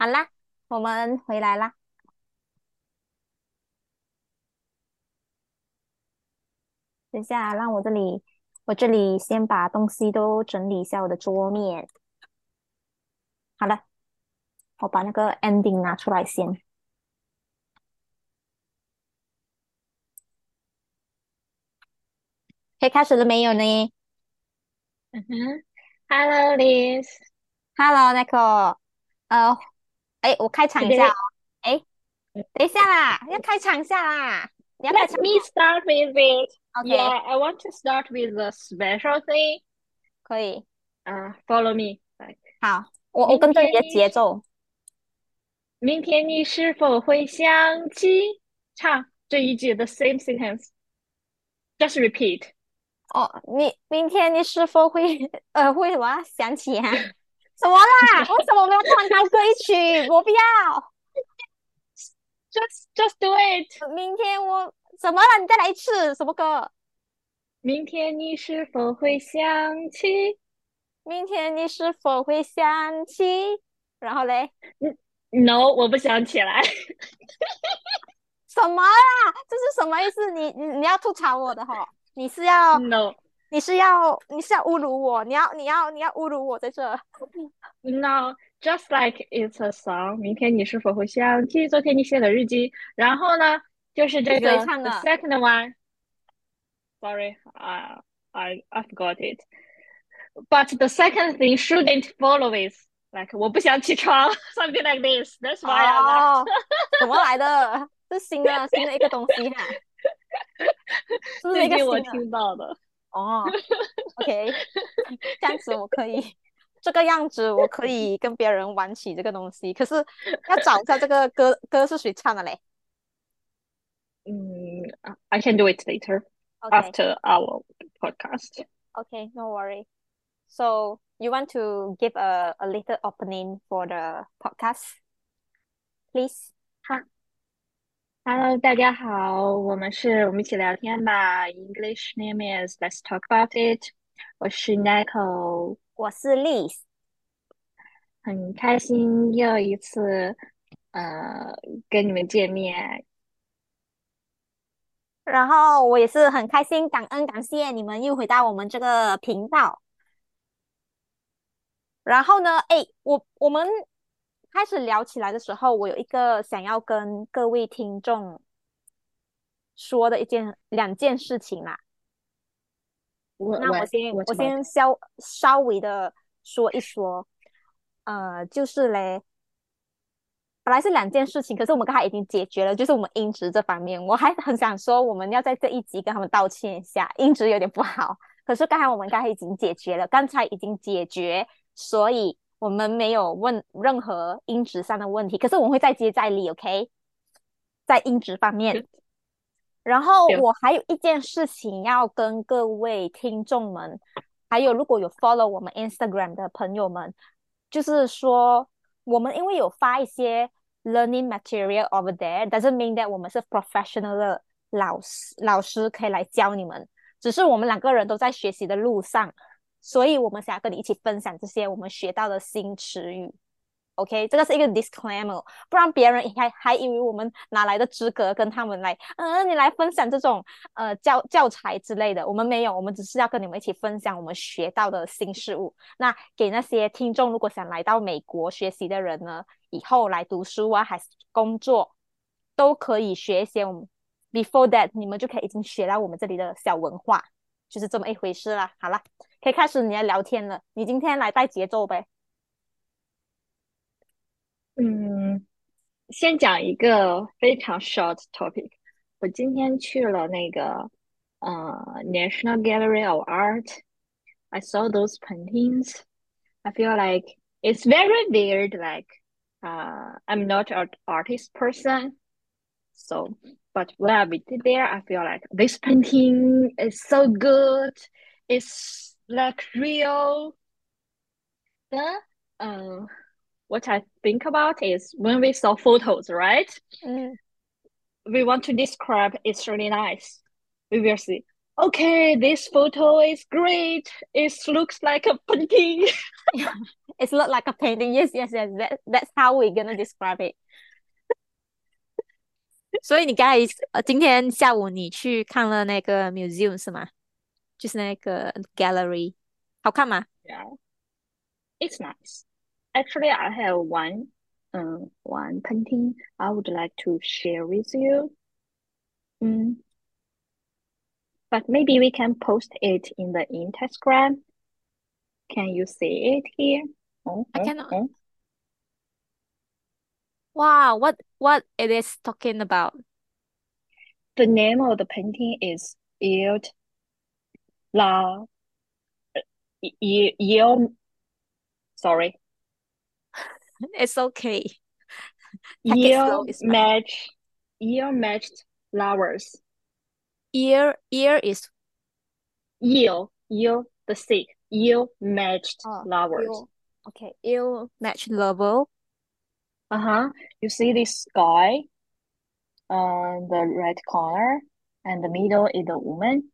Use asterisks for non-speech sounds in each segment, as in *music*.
好啦，我们回来啦。等下，让我这里，我这里先把东西都整理一下我的桌面。好了，我把那个 ending 拿出来先。可以开始了没有呢？嗯哼，Hello Liz。Hello，Nico。呃，哎，我开场一下哦。哎，等一下啦，要开场一下啦。Let me start with it. Okay. Yeah, I want to start with a special thing. 可以。啊，Follow me. 好，我我跟着你的节奏。明天你是否会想起唱这一句 the same sentence? Just repeat. 哦，你明天你是否会呃会什么想起啊？什么啦？为什么没有唱高歌一曲？*laughs* 我不要。Just just do it。明天我怎么了？你再来一次什么歌？明天你是否会想起？明天你是否会想起？然后嘞？No，我不想起来。*laughs* 什么啦？这是什么意思？你你你要吐槽我的哈？你是要？No，你是要你是要侮辱我？你要你要你要侮辱我在这？No，just like it's a song。明天你是否会想起昨天你写的日记？然后呢，就是这个 second one。Sorry，I I I forgot it。But the second thing shouldn't follow is like 我不想起床，something like this。That's why。哦，怎么来的？是新的新的一个东西哈。最近我听到的哦，OK，这样子我可以，这个样子我可以跟别人玩起这个东西。可是要找一下这个歌歌是谁唱的嘞？嗯，I can do it later after our podcast. Okay, no worry. So you want to give a a little opening for the podcast, please? Hello，大家好，我们是我们一起聊天吧。English name is Let's talk about it。我是 Nicole，我是 Liz，很开心又一次呃跟你们见面。然后我也是很开心，感恩感谢你们又回到我们这个频道。然后呢，哎，我我们。开始聊起来的时候，我有一个想要跟各位听众说的一件两件事情啦。那我先我先稍稍微的说一说，呃，就是嘞，本来是两件事情，可是我们刚才已经解决了，就是我们音质这方面，我还很想说，我们要在这一集跟他们道歉一下，音质有点不好。可是刚才我们刚才已经解决了，刚才已经解决，所以。我们没有问任何音质上的问题，可是我们会再接再厉，OK？在音质方面，然后我还有一件事情要跟各位听众们，还有如果有 follow 我们 Instagram 的朋友们，就是说我们因为有发一些 learning material over there，doesn't mean that 我们是 professional 的老师，老师可以来教你们，只是我们两个人都在学习的路上。所以，我们想要跟你一起分享这些我们学到的新词语。OK，这个是一个 disclaimer，不然别人还还以为我们哪来的资格跟他们来，嗯，你来分享这种呃教教材之类的。我们没有，我们只是要跟你们一起分享我们学到的新事物。那给那些听众，如果想来到美国学习的人呢，以后来读书啊，还是工作，都可以学一些我们 before that，你们就可以已经学到我们这里的小文化，就是这么一回事啦。好了。可以开始你的聊天了。你今天来带节奏呗？嗯，先讲一个非常 short topic。我今天去了那个呃 National Gallery of Art。I saw those paintings. I feel like it's very weird. Like, uh, I'm not an artist person, so but when I visited there, I feel like this painting is so good. It's like real. Then, uh, what I think about is when we saw photos, right? Mm. We want to describe it's really nice. We will see. Okay, this photo is great. It looks like a painting. *laughs* It's not like a painting. Yes, yes, yes. That that's how we're gonna describe it. *laughs* 所以你刚才呃，今天下午你去看了那个 museum 是吗？ 就是那个 gallery，好看吗？ Yeah, it's nice. Actually, I have one, um, one painting I would like to share with you. Mm. But maybe we can post it in the Instagram. Can you see it here? Oh, I oh, cannot. oh. Wow, what what it is talking about? The name of the painting is Il La Il, Il sorry, It's okay. Take it slow, Il it's fine. match Il matched flowers. Ear ear is Il, Il the seed. Il matched oh flowers. ill. Okay, ill match level. Uh-huh. You see this sky on the right corner, and the middle is the woman.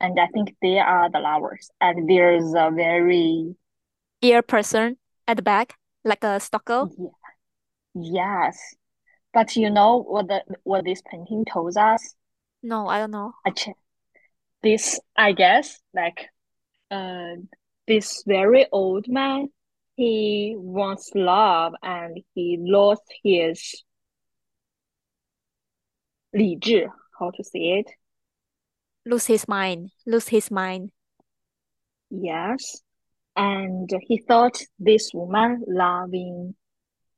And I think they are the lovers. And there's a very Ear person at the back, like a stalker. yeah, yes. But you know what the what this painting tells us? No, I don't know. Check this, I guess, like uh this very old man, he wants love and he lost his 理智, how to say it? Lose his mind. Lose his mind. Yes. And he thought this woman loving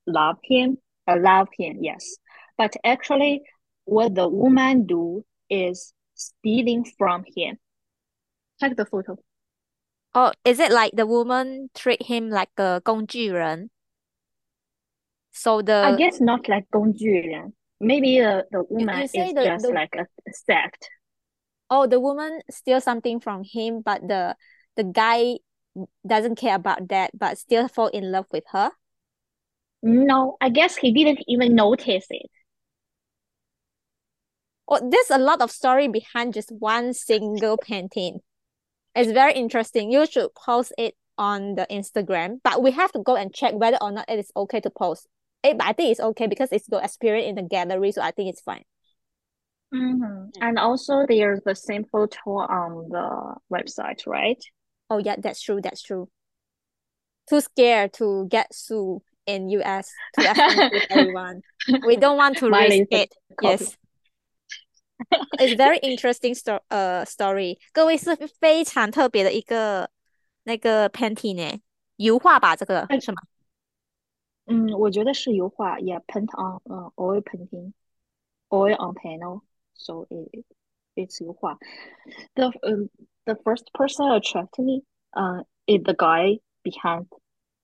loved him, uh, loved him, yes. But actually what the woman do is stealing from him. Check the photo. Oh, is it like the woman treat him like a 工具人? So I the guess not like 工具人. Maybe the, the you woman say is the just the like a sect. oh the woman steal something from him, but the the guy doesn't care about that, but still fall in love with her. No, I guess he didn't even notice it. Oh, there's a lot of story behind just one single painting. It's very interesting. You should post it on the Instagram, but we have to go and check whether or not it is okay to post. it but I think it's okay because it's your experience in the gallery, so I think it's fine. Mhm. And also there's the same photo on the website, right? Oh yeah, that's true. That's true. Too scared to get sued in US to *laughs* explain to everyone. We don't want to Mine risk is a it. copy. Yes. It's very interesting sto 呃 story，各位是非常特别的一个那个 painting 呢，油画吧，这个哎是吗？嗯，我觉得是油画，yeah, paint on, 嗯 oil painting, oil on panel, so it it's 油画。The um, the first person attracted me, uh, is the guy behind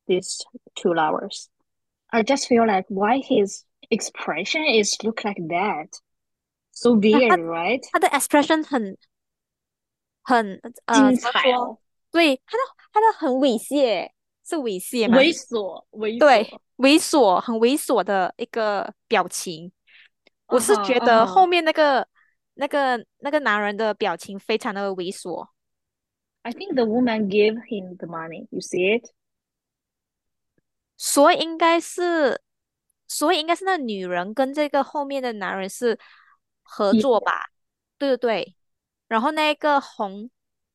these two lovers. I just feel like why his expression is look like that, so 啊， weird, 他 right? 他的 expression 很很呃精怎么说？彩哦，对，他的他的很猥亵，是猥亵吗？猥琐，猥对，琐。猥琐，很猥琐的一个表情。 我是觉得后面那个那个那个男人的表情非常的猥琐。I think the woman gave him the money. You see it? 所以应该是，所以应该是那女人跟这个后面的男人是合作吧？对对对。然后那个红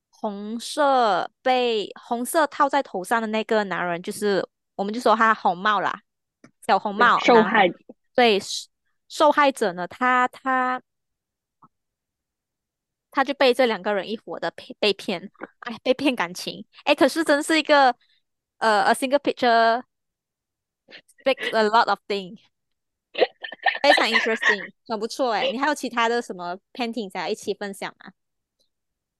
红色被红色套在头上的那个男人，就是我们就说他红帽啦，小红，帽受害者。对受害者呢，他他他就被这两个人一伙的骗被骗，哎，被骗感情，哎，可是真是一个呃，a single picture speaks a lot of things，非常 interesting，很不错哎。你还有其他的什么 painting 想要一起分享吗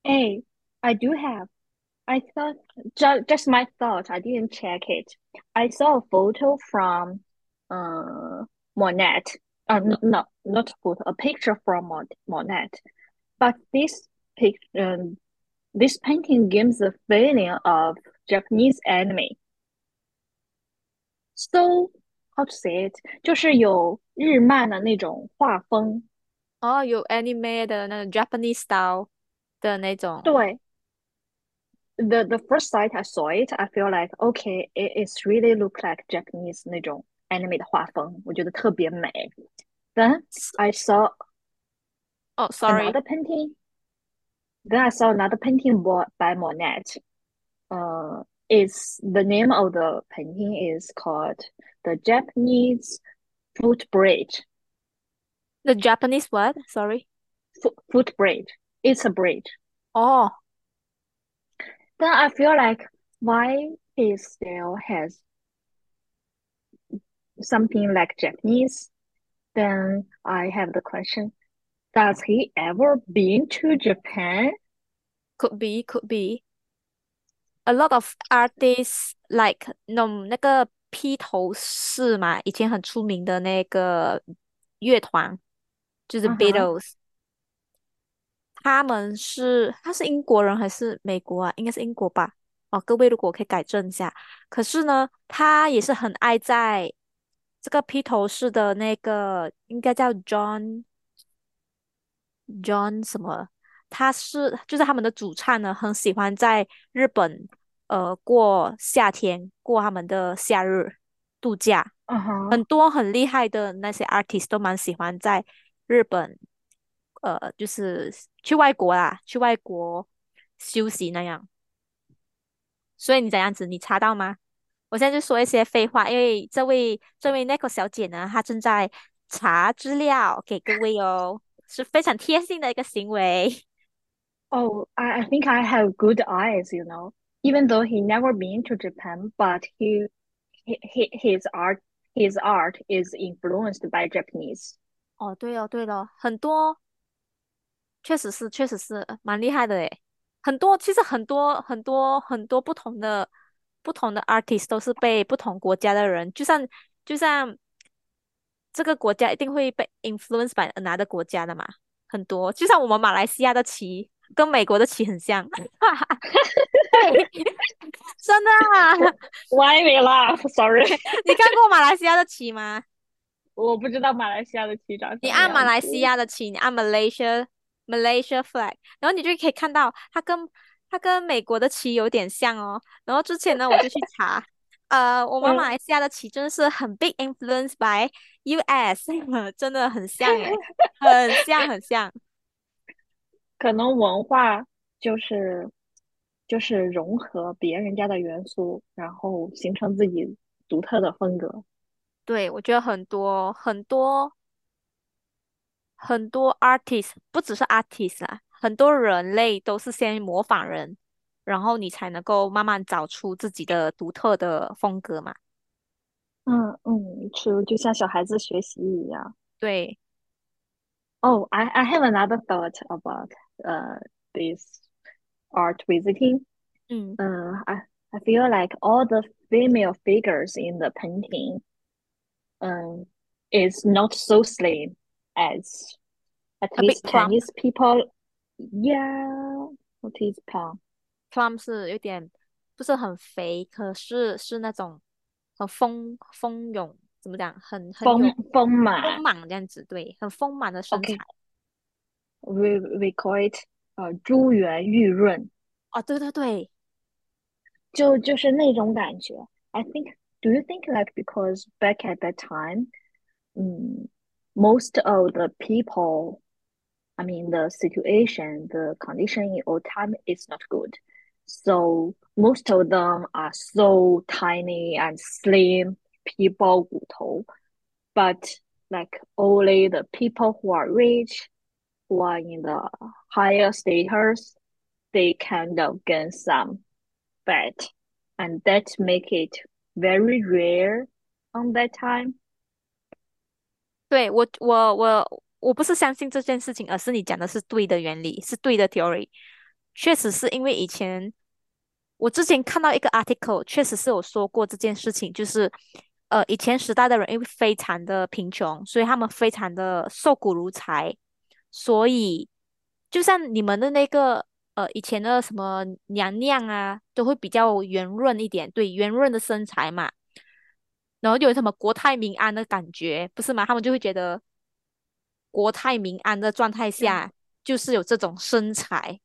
？Hey, I do have. I thought just just my thought. I didn't check it. I saw a photo from uh Monet. Uh, n- no, not photo. A picture from Mon Monet. But this pic, um, this painting gives the feeling of Japanese anime. So how to say it? 就是有日漫的那种画风。哦，有 anime 的那种 Japanese style 的那种，对， the the first sight I saw it, I feel like okay, it is really look like Japanese 那种 anime 的画风，我觉得特别美。Then I saw Oh, sorry. another painting. Then I saw another painting by, by Monet. Uh, is the name of the painting is called the Japanese Foot Bridge. The Japanese what? Sorry. Foot, foot bridge. It's a bridge. Oh, Then I feel like why his style has something like Japanese. Then I have the question, does he ever been to Japan? could be, could be. A lot of artists like 那种那个披头士嘛，以前很出名的那个乐团，就是 Uh-huh. Beatles。他们是他是英国人还是美国啊？应该是英国吧。哦，各位如果可以改正一下。可是呢，他也是很爱在 这个披头士的那个，应该叫 John John 什么？他是就是他们的主唱呢，很喜欢在日本呃过夏天，过他们的夏日度假。Uh-huh. 很多很厉害的那些 artist 都蛮喜欢在日本，呃，就是去外国啦，去外国休息那样。所以你怎样子，你查到吗？我现在就说一些废话，因为这位这位 Nico 小姐呢，她正在查资料给各位哦，是非常贴心的一个行为。Oh, I, I think I have good eyes, you know. Even though he never been to Japan, but he, he, he his art his art is influenced by Japanese. 哦，对哦，对了，很多确实是，确实是蛮厉害的诶。很多其实很多很多很多不同的不同的 artist 都是被不同国家的人，就像就像这个国家一定会被 influence by another 国家的嘛，很多，就像我们马来西亚的旗跟美国的旗很像，*laughs* 对，*laughs* 真的啊，Why we laugh? Sorry. *laughs* 你看过马来西亚的旗吗？我不知道马来西亚的旗长什你么按马来西亚的旗，你按 Malaysia Malaysia flag，然后你就可以看到它跟它跟美国的旗有点像哦。然后之前呢，我就去查，呃，我们嗯马来西亚的旗真的是很 big influence by US，*laughs* 真的很像诶，很像很像。*laughs* 可能文化就是就是融合别人家的元素，然后形成自己独特的风格。对，我觉得很多很多很多 artist，不只是 artist 啦，很多人类都是先模仿人，然后你才能够慢慢找出自己的独特的风格嘛。嗯嗯，是就像小孩子学习一样。对， Oh, I I have another thought about uh this art visiting. 嗯， Uh, I I feel like all the female figures in the painting, um, is not so slim as at A bit least plump. Chinese people. Yeah, what is plump? plum 是有点不是很肥，可是是那种很丰丰腴，怎么讲？很很有丰丰丰满。满这样子，对，很丰满的身 OK 材。 We we call it 呃珠圆玉润，哦，对对对，就就是那种感觉。I think, do you think like because back at that time, um, most of the people, I mean the situation, the condition in old time is not good. So most of them are so tiny and slim, 皮包骨头. But like only the people who are rich, who are in the higher status, they kind of gain some fat, and that make it very rare on that time. 对，我我我 我不是相信这件事情，而是你讲的是对的原理，是对的 theory。确实是因为以前我之前看到一个 article，确实是有说过这件事情，就是呃以前时代的人因为非常的贫穷，所以他们非常的瘦骨如柴，所以就像你们的那个呃以前的什么娘娘啊，都会比较圆润一点，对，圆润的身材嘛。然后就有什么国泰民安的感觉，不是吗？他们就会觉得国泰民安的状态下，就是有这种身材。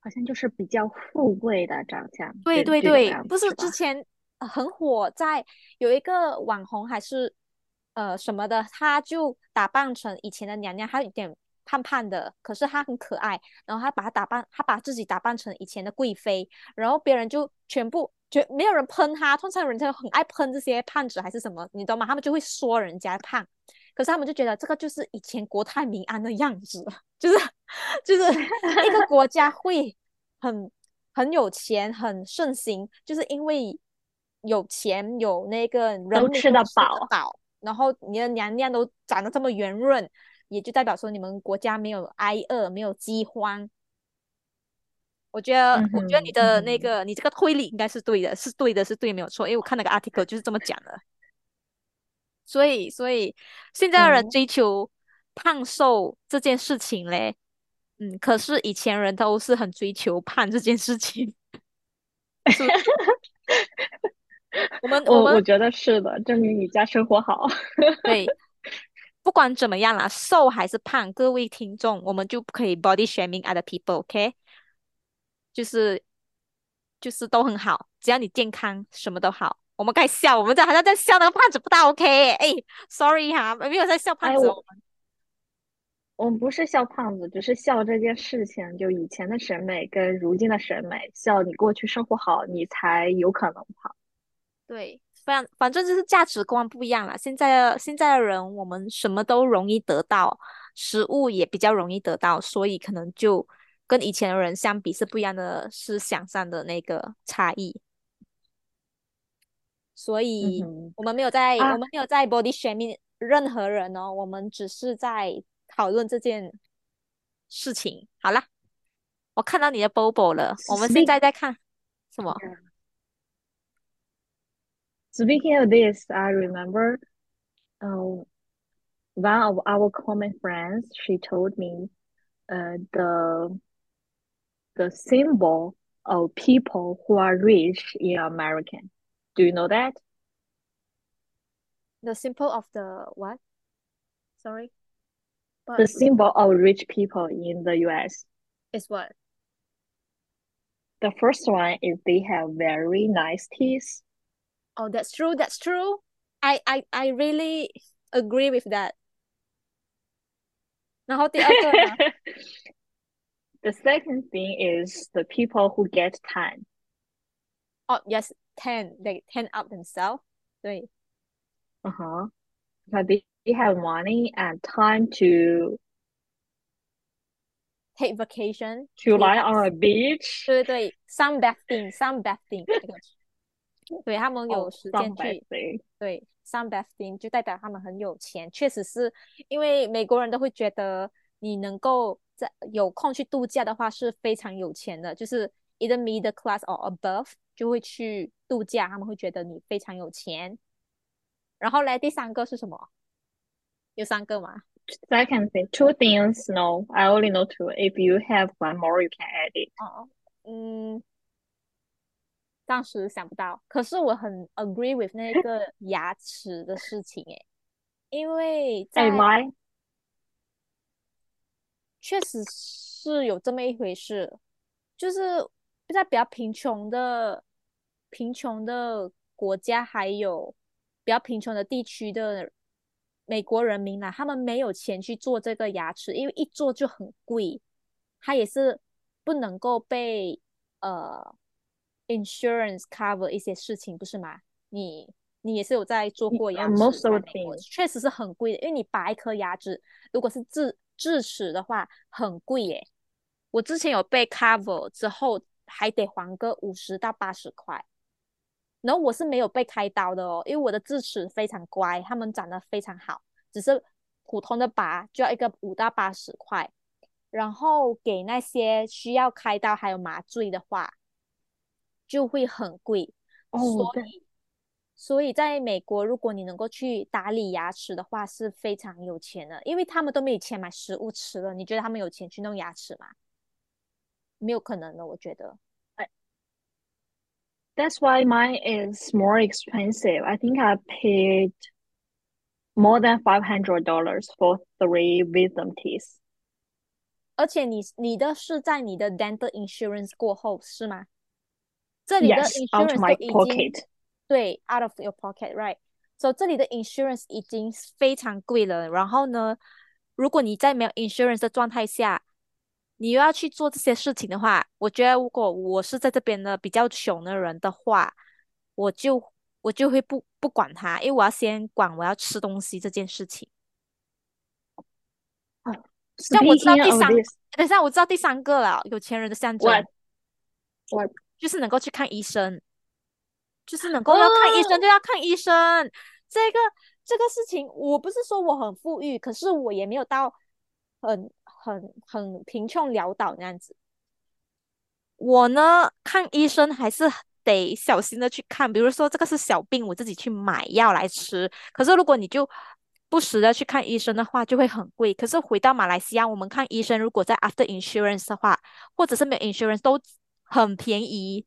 好像就是比较富贵的长相，对对对？不是之前呃很火，在有一个网红还是呃什么的，他就打扮成以前的娘娘，她有点胖胖的，可是她很可爱，然后她把她打扮，她把自己打扮成以前的贵妃，然后别人就全部就没有人喷他，通常人家很爱喷这些胖子还是什么，你懂吗？他们就会说人家胖，可是他们就觉得这个就是以前国泰民安的样子，就是就是一个国家会很很有钱，很盛行，就是因为有钱有那个人吃得饱饱，然后你的娘娘都长得这么圆润，也就代表说你们国家没有挨饿，没有饥荒。我觉得，嗯我觉得你的那哼，个，你这个推理应该是对的，是对的，是对，没有错。因为我看那个 article 就是这么讲的。所以，所以现在的人哦，追求胖瘦这件事情嘞，嗯，可是以前人都是很追求胖这件事情，我们我我觉得是的，证明你家生活好。*laughs* 对，不管怎么样啦，瘦还是胖，各位听众，我们就不可以 body shaming other people，OK？、就是就是都很好，只要你健康，什么都好。我们该笑，我们这好像在笑那个胖子不大 OK？哎，sorry 哈，没有在笑胖哎，子哦。我我们不是笑胖子，只是笑这件事情，就以前的审美跟如今的审美，笑你过去生活好，你才有可能胖。对，反反正就是价值观不一样了。现在的现在的人，我们什么都容易得到，食物也比较容易得到，所以可能就跟以前的人相比是不一样的思想上的那个差异。所以嗯，我们没有在，我啊，们没有在 body shaming 任何人哦，我们只是在讨论这件事情。好啦，我看到你的 Bobo 了，我们现在在看什么？speaking of this, I remember, um, one of our common friends, she told me, uh, the the symbol of people who are rich in American. Do you know that? The symbol of the what? Sorry, The what symbol of rich people in the US. is what? The first one is they have very nice teeth. Oh, that's true. That's true. I I I really agree with that. 然后第二个呢？ *laughs* The second thing is the people who get tan. Oh, yes, ten. They tan up themselves. 对 Uh-huh. Because they, they have money and time to ，take vacation to to lie have on a beach 对对对，sunbathing sunbathing *laughs* 那个，对他们有 or 时间去 sunbathing. 对 sunbathing 就*laughs* 代表他们很有钱，确实是因为美国人都会觉得你能够 在有空去度假的话是非常有钱的，就是 either middle class or above 就会去度假，他们会觉得你非常有钱。然后嘞，第三个是什么？有三个吗？Second thing, two things. No, I only know two. If you have one more, you can add it. 哦，嗯，暂时想不到。可是我很 agree with 那个牙齿的事情，诶，因为在 why? 确实是有这么一回事，就是在比较贫穷的贫穷的国家，还有比较贫穷的地区的美国人民啦，他们没有钱去做这个牙齿，因为一做就很贵，它也是不能够被呃 insurance cover 一些事情，不是吗？你你也是有在做过 Uh, 牙齿.确实是很贵的，因为你拔一颗牙齿，如果是智智齿的话，很贵耶。我之前有被 cover 之后，还得还个五十到八十块。然后我是没有被开刀的哦，因为我的智齿非常乖，它们长得非常好，只是普通的拔就要一个五到八十块。然后给那些需要开刀还有麻醉的话，就会很贵。Oh, 所以，所以在美国，如果你能够去打理牙齿的话，是非常有钱的，因为他们都没有钱买食物吃了。你觉得他们有钱去弄牙齿吗？没有可能的，我觉得。that's why mine is more expensive. I think I paid more than five hundred dollars for three wisdom teeth. 而且你你的是在你的 dental insurance 过后是吗？这里的 out insurance my 都已经 pocket. 对 out of your pocket，right？所、so, 这里的 insurance 已经非常贵了。然后呢，如果你在没有 insurance 的状态下，你又要去做这些事情的话，我觉得如果我是在这边的比较穷的人的话，我就我就会不不管他，因为我要先管我要吃东西这件事情。哦，像我知道第三等一下我知道第三个了，有钱人的象征 what 就是能够去看医生，就是能够要看医生就要看医生。这个这个事情，我不是说我很富裕，可是我也没有到很很很贫穷潦倒那样子。我呢，看医生还是得小心的去看，比如说这个是小病，我自己去买药来吃。可是如果你就不时的去看医生的话，就会很贵。可是回到马来西亚，我们看医生，如果在 after insurance 的话，或者是没有 insurance 都很便宜。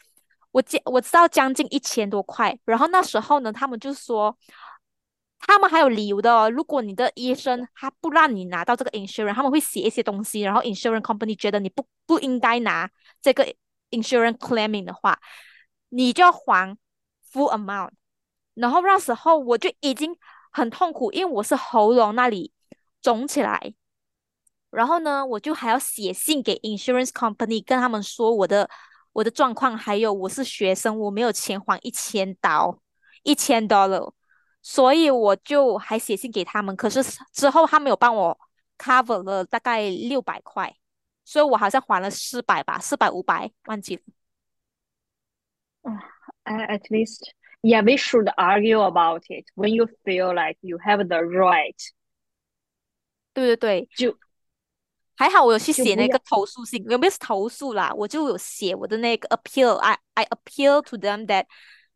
我记我知道将近一千多块，然后那时候呢，他们就说，他们还有理由的哦。如果你的医生他不让你拿到这个 insurance，他们会写一些东西，然后 insurance company 觉得你不不应该拿这个 insurance claiming 的话，你就要还 full amount。然后那时候我就已经很痛苦，因为我是喉咙那里肿起来，然后呢，我就还要写信给 insurance company 跟他们说我的。我的状况，还有我是学生，我没有钱还一千刀，一千 dollar，所以我就还写信给他们。可是之后他们有帮我 cover 了大概六百块，所以我好像还了四百吧，四百五百，忘记了。At least, yeah, we should argue about it when you feel like you have the right. 对对对，就还好我有去写那个投诉信，有没有投诉啦？我就有写我的那个 appeal，I I appeal to them that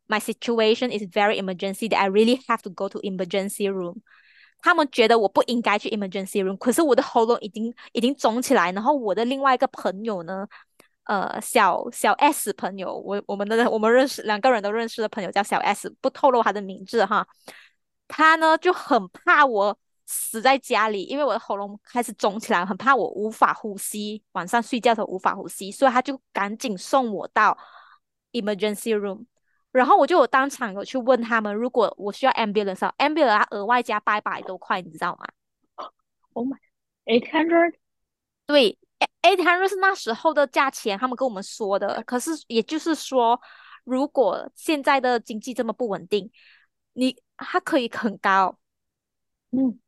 my situation is very emergency that I really have to go to emergency room。他们觉得我不应该去 emergency room，可是我的喉咙已经已经肿起来，然后我的另外一个朋友呢，呃，小小 S 朋友，我我们的我们认识两个人都认识的朋友叫小 S，不透露他的名字哈。他呢就很怕我死在家里，因为我的喉咙开始肿起来，很怕我无法呼吸，晚上睡觉的时候无法呼吸，所以他就赶紧送我到 emergency room。然后我就有当场有去问他们，如果我需要 ambulance，ambulance 它额外加八百多块，你知道吗？Oh my, eight hundred. 对，eight hundred 是那时候的价钱，他们跟我们说的。可是也就是说，如果现在的经济这么不稳定，你它可以很高。嗯，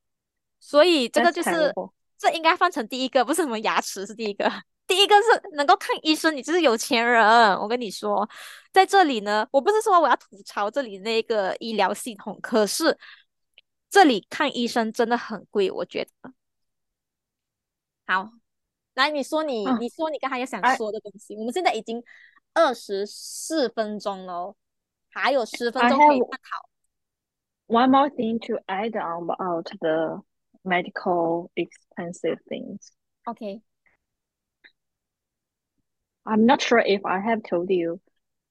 所以这个就是这应该放成第一个，不是什么牙齿是第一个。第一个是能够看医生，你就是有钱人。我跟你说，在这里呢，我不是说我要吐槽这里那个医疗系统，可是这里看医生真的很贵，我觉得。好，来，你说你，啊你说你刚才有想哎说的东西。我们现在已经二十四分钟了哦，还有十分钟可以探讨。one more thing to add on about the medical expensive things. OK， I'm not sure if I have told you,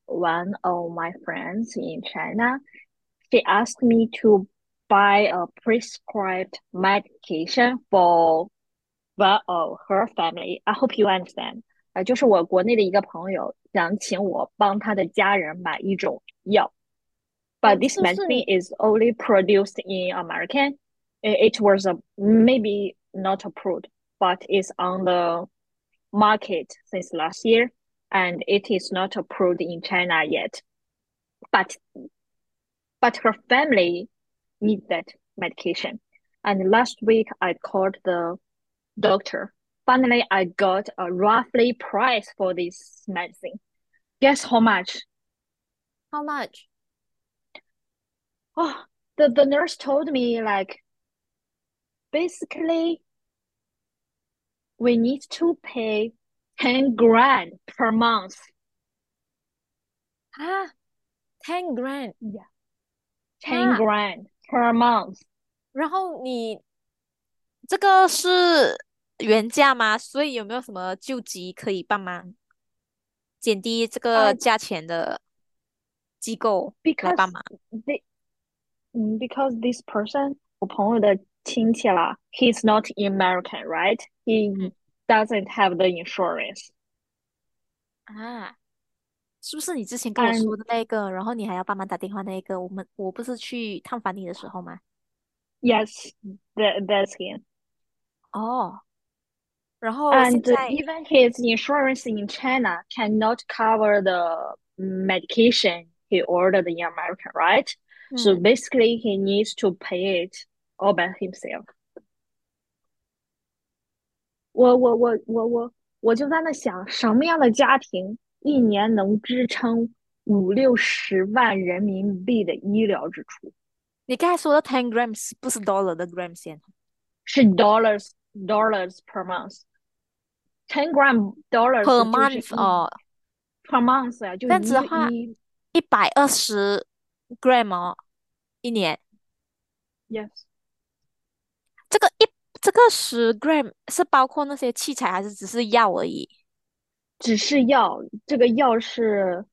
one of my friends in China, she asked me to buy a prescribed medication for one of her family. I hope you understand. 呃，就是我国内的一个朋友想请我帮他的家人买一种药，but this 是不是 medicine is only produced in American. it, was a, maybe not approved, but it's on the market since last year, and it is not approved in China yet. But but her family needs that medication. And last week I called the doctor. Finally, I got a roughly price for this medicine. Guess how much? How much？Oh, the, the nurse told me like basically we need to pay ten grand per month. 啊，ten grand， Ten 啊 grand per month. 然后你这个是原价吗？所以有没有什么救急可以帮忙减低这个呃价钱的机构来 Because 帮忙？ they, 嗯，because this person 我朋友的 亲戚啦，he's not American, right? He 嗯 doesn't have the insurance. 啊，是不是你之前跟我嗯说的那个？然后你还要帮忙打电话那个？我们我不是去探访你的时候吗？ Yes, that that's him. 哦，然后现 And 在 even his insurance in China cannot cover the medication he ordered in America, right? So 嗯 basically, he needs to pay it all by himself. 我我我我我我就在那想，什么样的家庭一年能支撑五六十万人民币的医疗支出？你刚才说的 ten grams 不是 dollar 的 grams 先？是 dollars dollars per month。ten gram dollars per month 一哦，per month 呀，就这样子的话一一百二十 gram 哦，一年。yes 这个一这个十 gram 是包括那些器材，还是只是药而已？只是药，这个药是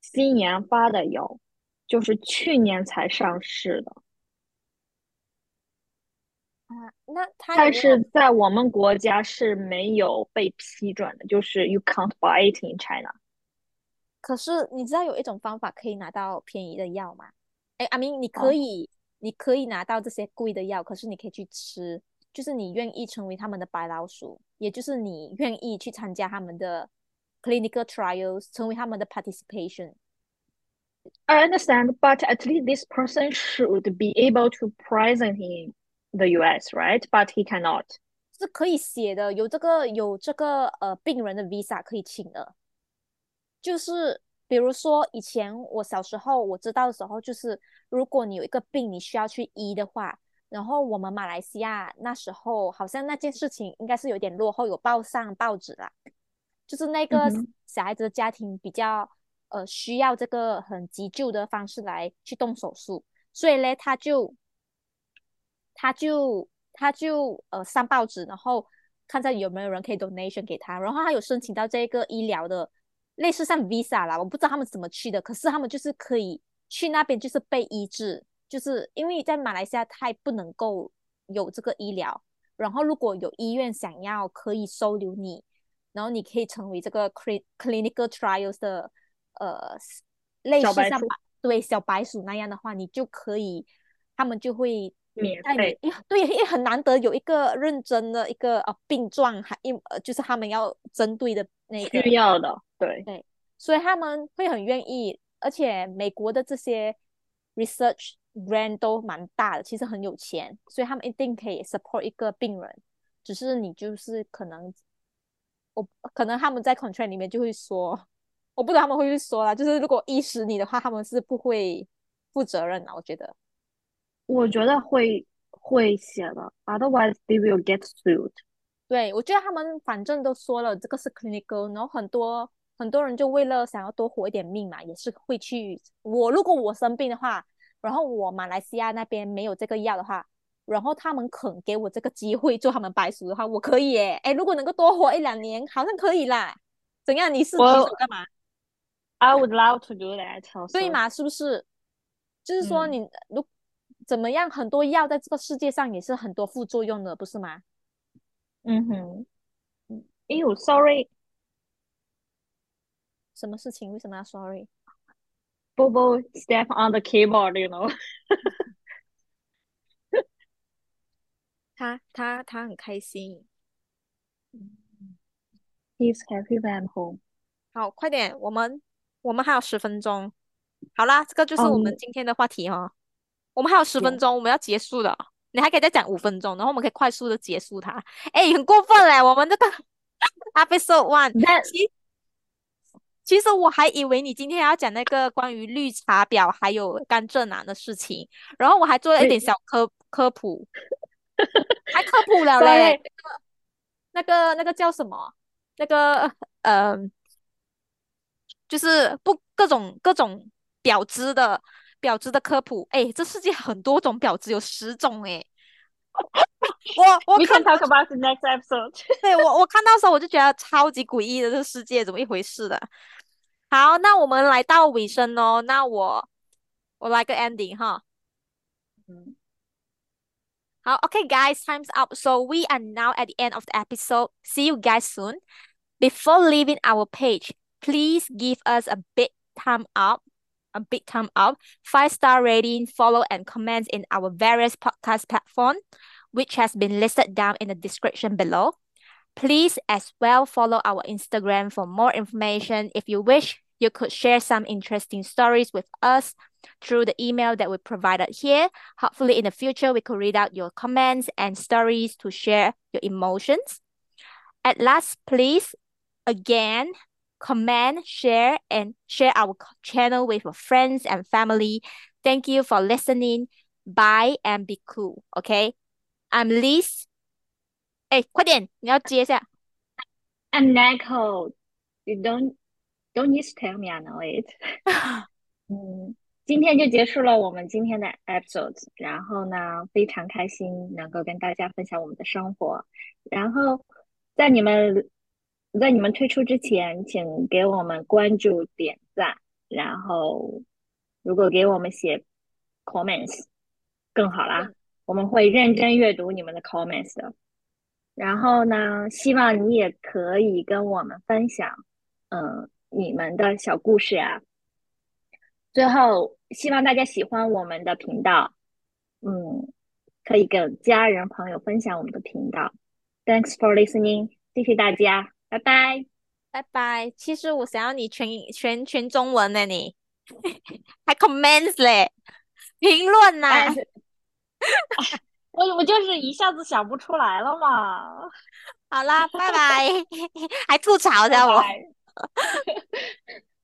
新研发的药，就是去年才上市的，啊，那它有但？是在我们国家是没有被批准的，就是 you can't buy it in China。可是你知道有一种方法可以拿到便宜的药吗？哎，阿明，你可哦以，你可以拿到这些贵的药，可是你可以去吃，就是你愿意成为他们的白老鼠，也就是你愿意去参加他们的 clinical trials，成为他们的 participation。I understand, but at least this person should be able to present in the US, right? But he cannot. 是可以写的，有这个有这个呃病人的 visa 可以请的。就是比如说以前我小时候我知道的时候，就是如果你有一个病你需要去医的话，然后我们马来西亚那时候好像那件事情应该是有点落后，有报上报纸啦，就是那个小孩子的家庭比较呃需要这个很急救的方式来去动手术，所以嘞他就他就他就呃上报纸，然后看在有没有人可以 donation 给他，然后他有申请到这个医疗的类似像 visa 啦，我不知道他们怎么去的，可是他们就是可以去那边就是被医治，就是因为在马来西亚太不能够有这个医疗，然后如果有医院想要可以收留你，然后你可以成为这个 cli clinical trials 的呃类似像对小白鼠那样的话，你就可以，他们就会免费，对，因为很难得有一个认真的一个呃病状，还一呃就是他们要针对的那个，需要的，对对。所以他们会很愿意，而且美国的这些 research brand 都蛮大的，其实很有钱，所以他们一定可以 support 一个病人，只是你就是可能，我可能他们在 contract 里面就会说，我不知道他们会不会说啦，就是如果医死你的话，他们是不会负责任的，我觉得。我觉得会会写的，otherwise they will get sued。对，我觉得他们反正都说了这个是 clinical，然后很多很多人就为了想要多活一点命嘛，也是会去。我如果我生病的话，然后我马来西亚那边没有这个药的话，然后他们肯给我这个机会做他们白鼠的话，我可以耶。哎，如果能够多活一两年，好像可以啦。怎样？你是举干嘛？I would love to do that。对嘛？是不是？就是说嗯你如怎么样，很多药在这个世界上也是很多副作用的，不是吗？嗯哼。哎呦，sorry，什么事情？为什么要 sorry？Bobo step on the keyboard，you know。*laughs* 他他他很开心。He's happy when I'm home。好，快点，我们我们还有十分钟。好啦，这个就是我们嗯今天的话题哦。我们还有十分钟，我们要结束了。你还可以再讲五分钟，然后我们可以快速的结束它。哎，很过分嘞，我们这个 *laughs* episode one，That *laughs* 其其实我还以为你今天要讲那个关于绿茶婊还有甘蔗男的事情，然后我还做了一点小科 *laughs* 科普，还科普了嘞。那个那个叫什么？那个呃，就是不各种各种婊子的婊子的科普。哎，这世界很多种婊子，有十种哎。*laughs* 我我看 can talk about the next episode. 对我我看到时候我就觉得超级诡异的，这世界怎么一回事的？好，那我们来到尾声哦，那我我来个 ending 哈。嗯好，Okay, guys, time's up. So we are now at the end of the episode. See you guys soon. Before leaving our page, please give us a big thumb up, a big thumb up, five star rating, follow and comment in our various podcast platform, which has been listed down in the description below. Please as well follow our Instagram for more information. If you wish, you could share some interesting stories with us through the email that we provided here. Hopefully, in the future, we could read out your comments and stories to share your emotions. At last, please again comment, share, and share our channel with your friends and family. Thank you for listening. Bye and be cool. Okay, I'm Liz. 哎，快点，你要接一下。I'm Nicole. You don't don't need to tell me I know it. *laughs* 嗯，今天就结束了我们今天的 episode。然后呢，非常开心能够跟大家分享我们的生活。然后在你们在你们退出之前，请给我们关注、点赞。然后如果给我们写 comments 更好啦，我们会认真阅读你们的 comments 的。然后呢，希望你也可以跟我们分享，嗯，你们的小故事啊。最后，希望大家喜欢我们的频道，嗯，可以跟家人朋友分享我们的频道。Thanks for listening，谢谢大家，拜拜。拜拜。其实我想要你全全全中文呢，你 *laughs* 还 comments 嘞，评论呐、哎，*laughs* 我我就是一下子想不出来了嘛，好啦，拜拜，*laughs* 还吐槽拜的我。拜。*laughs*